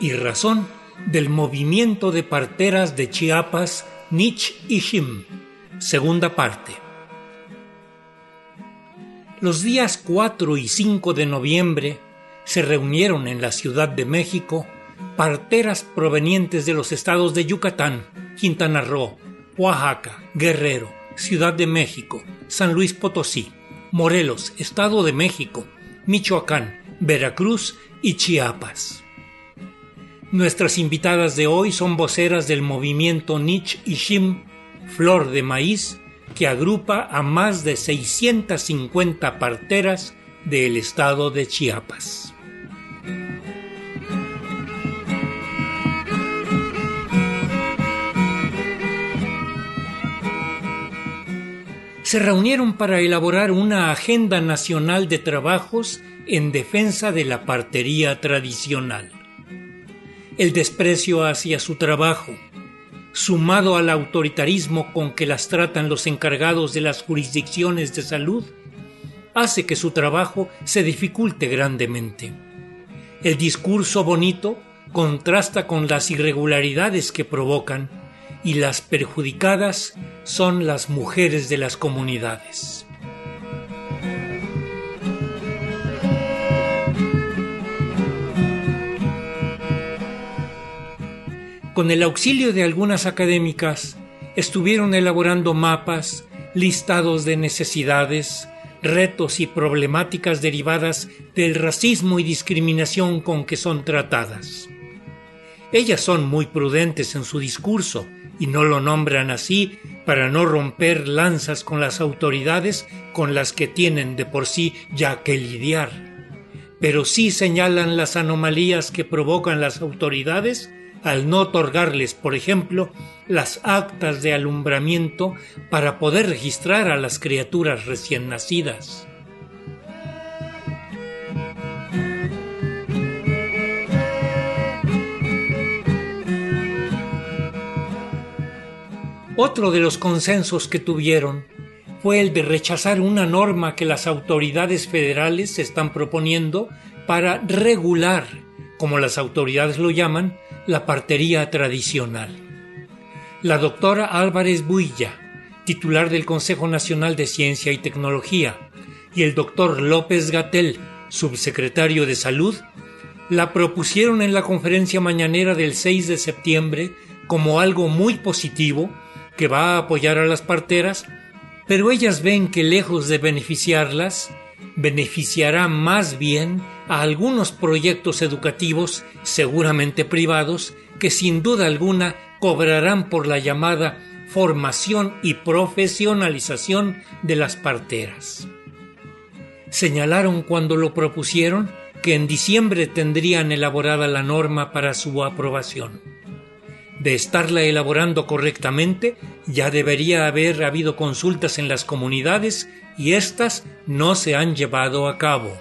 y razón del movimiento de parteras de Chiapas Nich Ishim. Segunda parte. Los días 4 y 5 de noviembre se reunieron en la Ciudad de México parteras provenientes de los estados de Yucatán, Quintana Roo, Oaxaca, Guerrero, Ciudad de México, San Luis Potosí, Morelos, Estado de México, Michoacán, Veracruz y Chiapas. Nuestras invitadas de hoy son voceras del movimiento Nich Ishim, Flor de Maíz, que agrupa a más de 650 parteras del estado de Chiapas. se reunieron para elaborar una agenda nacional de trabajos en defensa de la partería tradicional. El desprecio hacia su trabajo, sumado al autoritarismo con que las tratan los encargados de las jurisdicciones de salud, hace que su trabajo se dificulte grandemente. El discurso bonito contrasta con las irregularidades que provocan y las perjudicadas son las mujeres de las comunidades. Con el auxilio de algunas académicas, estuvieron elaborando mapas, listados de necesidades, retos y problemáticas derivadas del racismo y discriminación con que son tratadas. Ellas son muy prudentes en su discurso y no lo nombran así para no romper lanzas con las autoridades con las que tienen de por sí ya que lidiar. Pero sí señalan las anomalías que provocan las autoridades al no otorgarles, por ejemplo, las actas de alumbramiento para poder registrar a las criaturas recién nacidas. Otro de los consensos que tuvieron fue el de rechazar una norma que las autoridades federales están proponiendo para regular, como las autoridades lo llaman, la partería tradicional. La doctora Álvarez Builla, titular del Consejo Nacional de Ciencia y Tecnología, y el doctor López Gatel, subsecretario de Salud, la propusieron en la conferencia mañanera del 6 de septiembre como algo muy positivo que va a apoyar a las parteras, pero ellas ven que lejos de beneficiarlas, beneficiará más bien a algunos proyectos educativos, seguramente privados, que sin duda alguna cobrarán por la llamada formación y profesionalización de las parteras. Señalaron cuando lo propusieron que en diciembre tendrían elaborada la norma para su aprobación de estarla elaborando correctamente, ya debería haber habido consultas en las comunidades y éstas no se han llevado a cabo.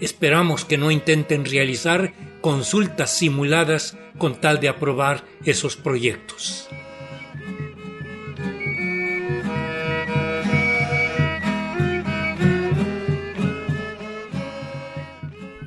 Esperamos que no intenten realizar consultas simuladas con tal de aprobar esos proyectos.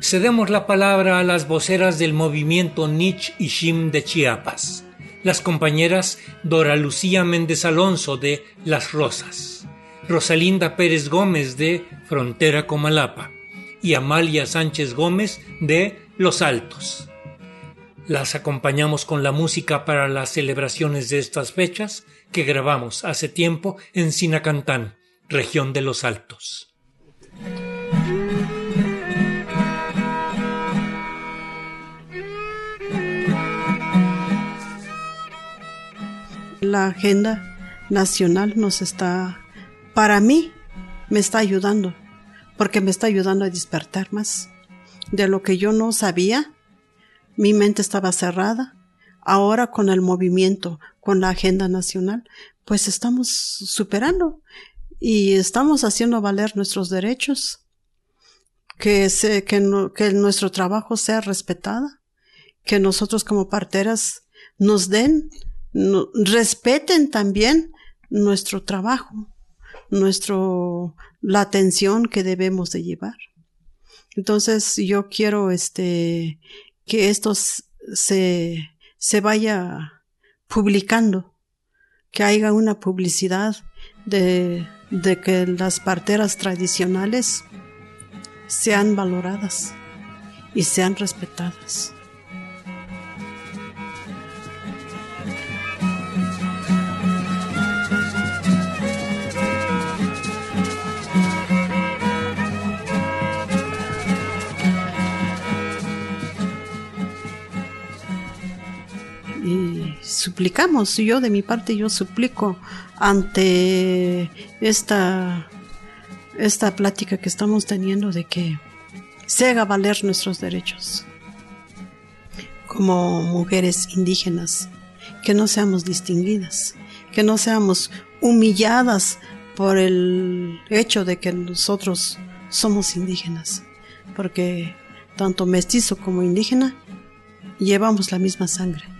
cedemos la palabra a las voceras del movimiento Nich y Shim de Chiapas, las compañeras Dora Lucía Méndez Alonso de Las Rosas, Rosalinda Pérez Gómez de Frontera Comalapa y Amalia Sánchez Gómez de Los Altos. Las acompañamos con la música para las celebraciones de estas fechas que grabamos hace tiempo en Sinacantán, región de Los Altos. la agenda nacional nos está, para mí, me está ayudando, porque me está ayudando a despertar más. De lo que yo no sabía, mi mente estaba cerrada. Ahora con el movimiento, con la agenda nacional, pues estamos superando y estamos haciendo valer nuestros derechos, que, que nuestro trabajo sea respetado, que nosotros como parteras nos den respeten también nuestro trabajo, nuestro, la atención que debemos de llevar. Entonces yo quiero este, que esto se, se vaya publicando, que haya una publicidad de, de que las parteras tradicionales sean valoradas y sean respetadas. Suplicamos, yo de mi parte yo suplico ante esta, esta plática que estamos teniendo de que se haga valer nuestros derechos como mujeres indígenas, que no seamos distinguidas, que no seamos humilladas por el hecho de que nosotros somos indígenas, porque tanto mestizo como indígena llevamos la misma sangre.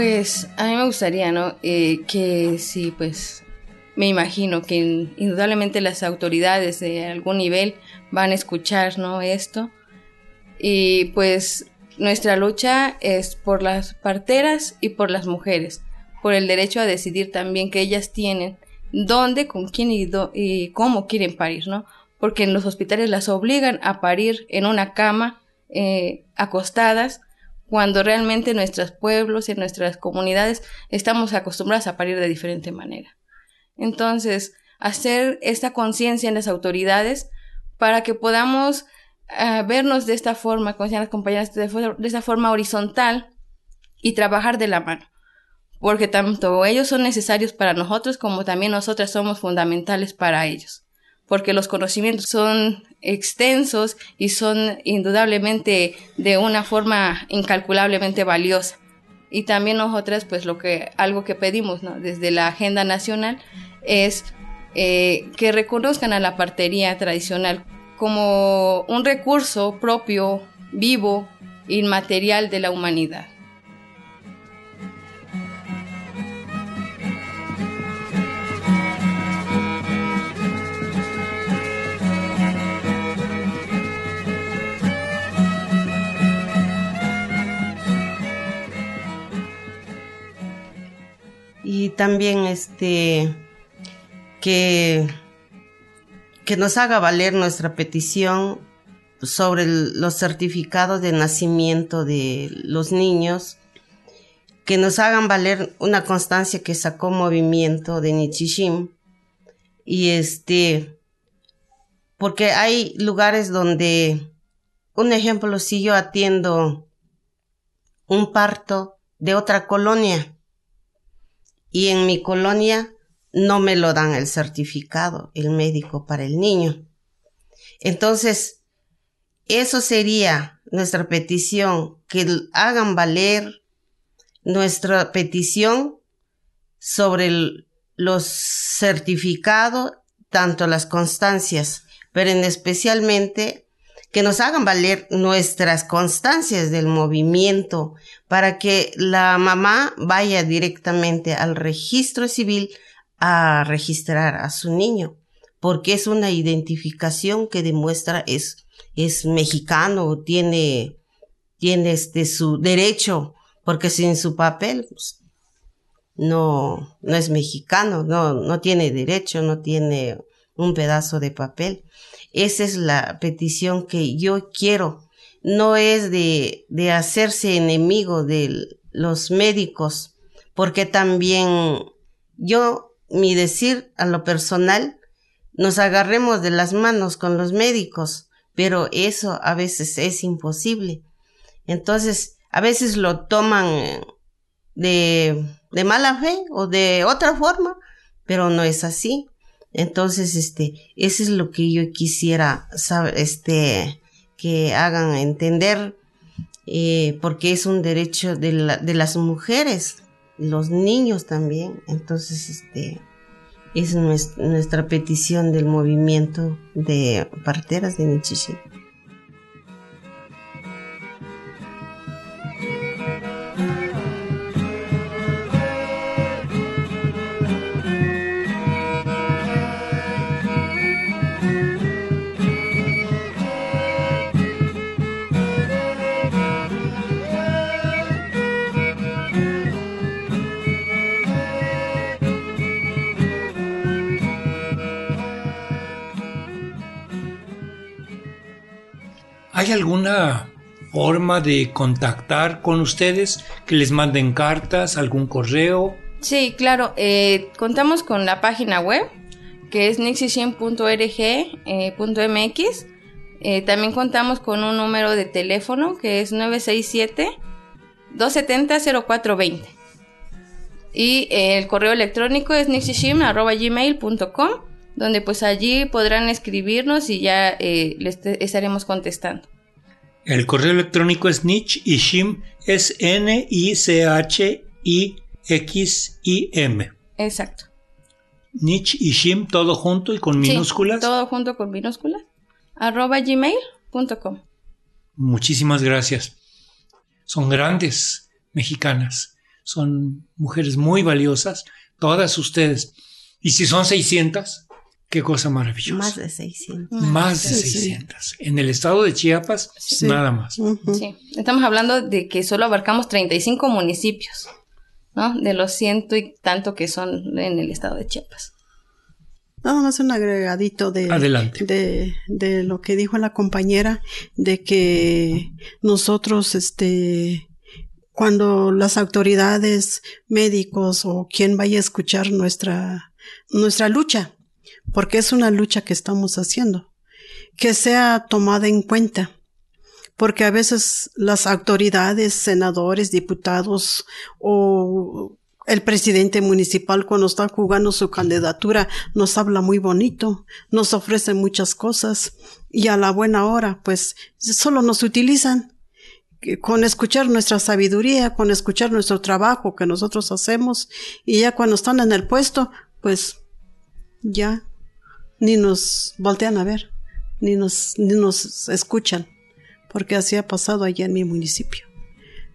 Pues a mí me gustaría, ¿no? Eh, que sí, pues me imagino que indudablemente las autoridades de algún nivel van a escuchar, ¿no? Esto. Y pues nuestra lucha es por las parteras y por las mujeres, por el derecho a decidir también que ellas tienen dónde, con quién y, y cómo quieren parir, ¿no? Porque en los hospitales las obligan a parir en una cama, eh, acostadas, cuando realmente en nuestros pueblos y nuestras comunidades estamos acostumbradas a parir de diferente manera. Entonces, hacer esta conciencia en las autoridades para que podamos eh, vernos de esta forma, como las compañeras, de, de esta forma horizontal y trabajar de la mano. Porque tanto ellos son necesarios para nosotros como también nosotras somos fundamentales para ellos porque los conocimientos son extensos y son indudablemente de una forma incalculablemente valiosa. Y también nosotras, pues lo que, algo que pedimos desde la agenda nacional es eh, que reconozcan a la partería tradicional como un recurso propio, vivo, inmaterial de la humanidad. Y también este que, que nos haga valer nuestra petición sobre los certificados de nacimiento de los niños, que nos hagan valer una constancia que sacó movimiento de Nichishim y este porque hay lugares donde un ejemplo si yo atiendo un parto de otra colonia y en mi colonia no me lo dan el certificado, el médico para el niño. Entonces, eso sería nuestra petición, que hagan valer nuestra petición sobre los certificados, tanto las constancias, pero en especialmente que nos hagan valer nuestras constancias del movimiento para que la mamá vaya directamente al registro civil a registrar a su niño, porque es una identificación que demuestra es, es mexicano, tiene, tiene este su derecho, porque sin su papel, pues, no, no es mexicano, no, no tiene derecho, no tiene un pedazo de papel. Esa es la petición que yo quiero. No es de, de hacerse enemigo de los médicos, porque también yo, mi decir a lo personal, nos agarremos de las manos con los médicos, pero eso a veces es imposible. Entonces, a veces lo toman de, de mala fe o de otra forma, pero no es así. Entonces, este, eso es lo que yo quisiera saber, este, que hagan entender, eh, porque es un derecho de, la, de las mujeres, los niños también. Entonces, este, es nuestra, petición del movimiento de parteras de Nichishi. ¿Hay alguna forma de contactar con ustedes? Que les manden cartas, algún correo. Sí, claro. Eh, contamos con la página web que es nixishin.org.mx. Eh, eh, también contamos con un número de teléfono que es 967 270 0420. Y el correo electrónico es nixishim.gmail.com donde pues allí podrán escribirnos y ya les estaremos contestando. El correo electrónico es nichishim, es N-I-C-H-I-X-I-M. Exacto. Nichishim, todo junto y con minúsculas. todo junto con minúsculas. arroba gmail.com. Muchísimas gracias. Son grandes mexicanas. Son mujeres muy valiosas, todas ustedes. Y si son 600, Qué cosa maravillosa. Más de 600. Más de 600. En el estado de Chiapas, nada más. Sí. Estamos hablando de que solo abarcamos 35 municipios, ¿no? De los ciento y tanto que son en el estado de Chiapas. Nada más un agregadito de, Adelante. de, de lo que dijo la compañera, de que nosotros, este, cuando las autoridades, médicos o quien vaya a escuchar nuestra, nuestra lucha, porque es una lucha que estamos haciendo, que sea tomada en cuenta, porque a veces las autoridades, senadores, diputados o el presidente municipal cuando está jugando su candidatura nos habla muy bonito, nos ofrece muchas cosas y a la buena hora pues solo nos utilizan con escuchar nuestra sabiduría, con escuchar nuestro trabajo que nosotros hacemos y ya cuando están en el puesto pues ya ni nos voltean a ver, ni nos, ni nos escuchan, porque así ha pasado allá en mi municipio.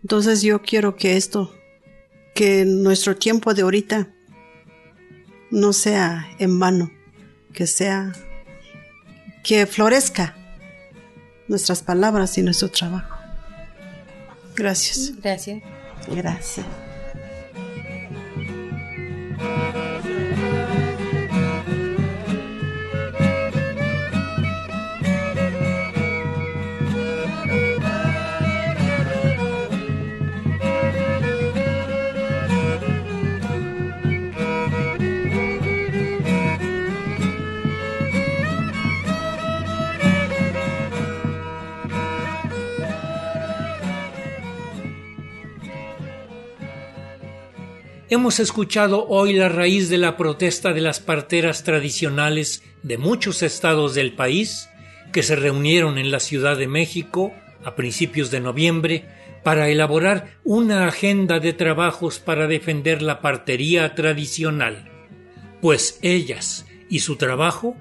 Entonces yo quiero que esto, que nuestro tiempo de ahorita no sea en vano, que sea, que florezca nuestras palabras y nuestro trabajo. Gracias. Gracias. Gracias. Hemos escuchado hoy la raíz de la protesta de las parteras tradicionales de muchos estados del país que se reunieron en la Ciudad de México a principios de noviembre para elaborar una agenda de trabajos para defender la partería tradicional, pues ellas y su trabajo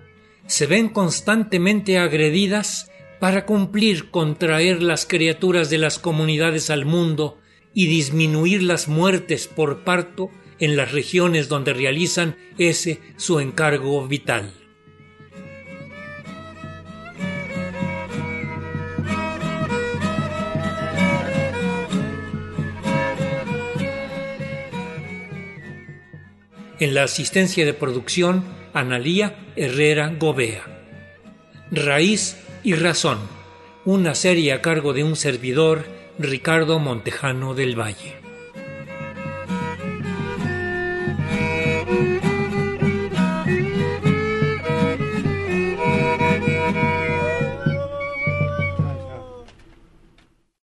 se ven constantemente agredidas para cumplir con traer las criaturas de las comunidades al mundo y disminuir las muertes por parto en las regiones donde realizan ese su encargo vital. En la asistencia de producción, Analía Herrera Gobea. Raíz y Razón, una serie a cargo de un servidor Ricardo Montejano del Valle.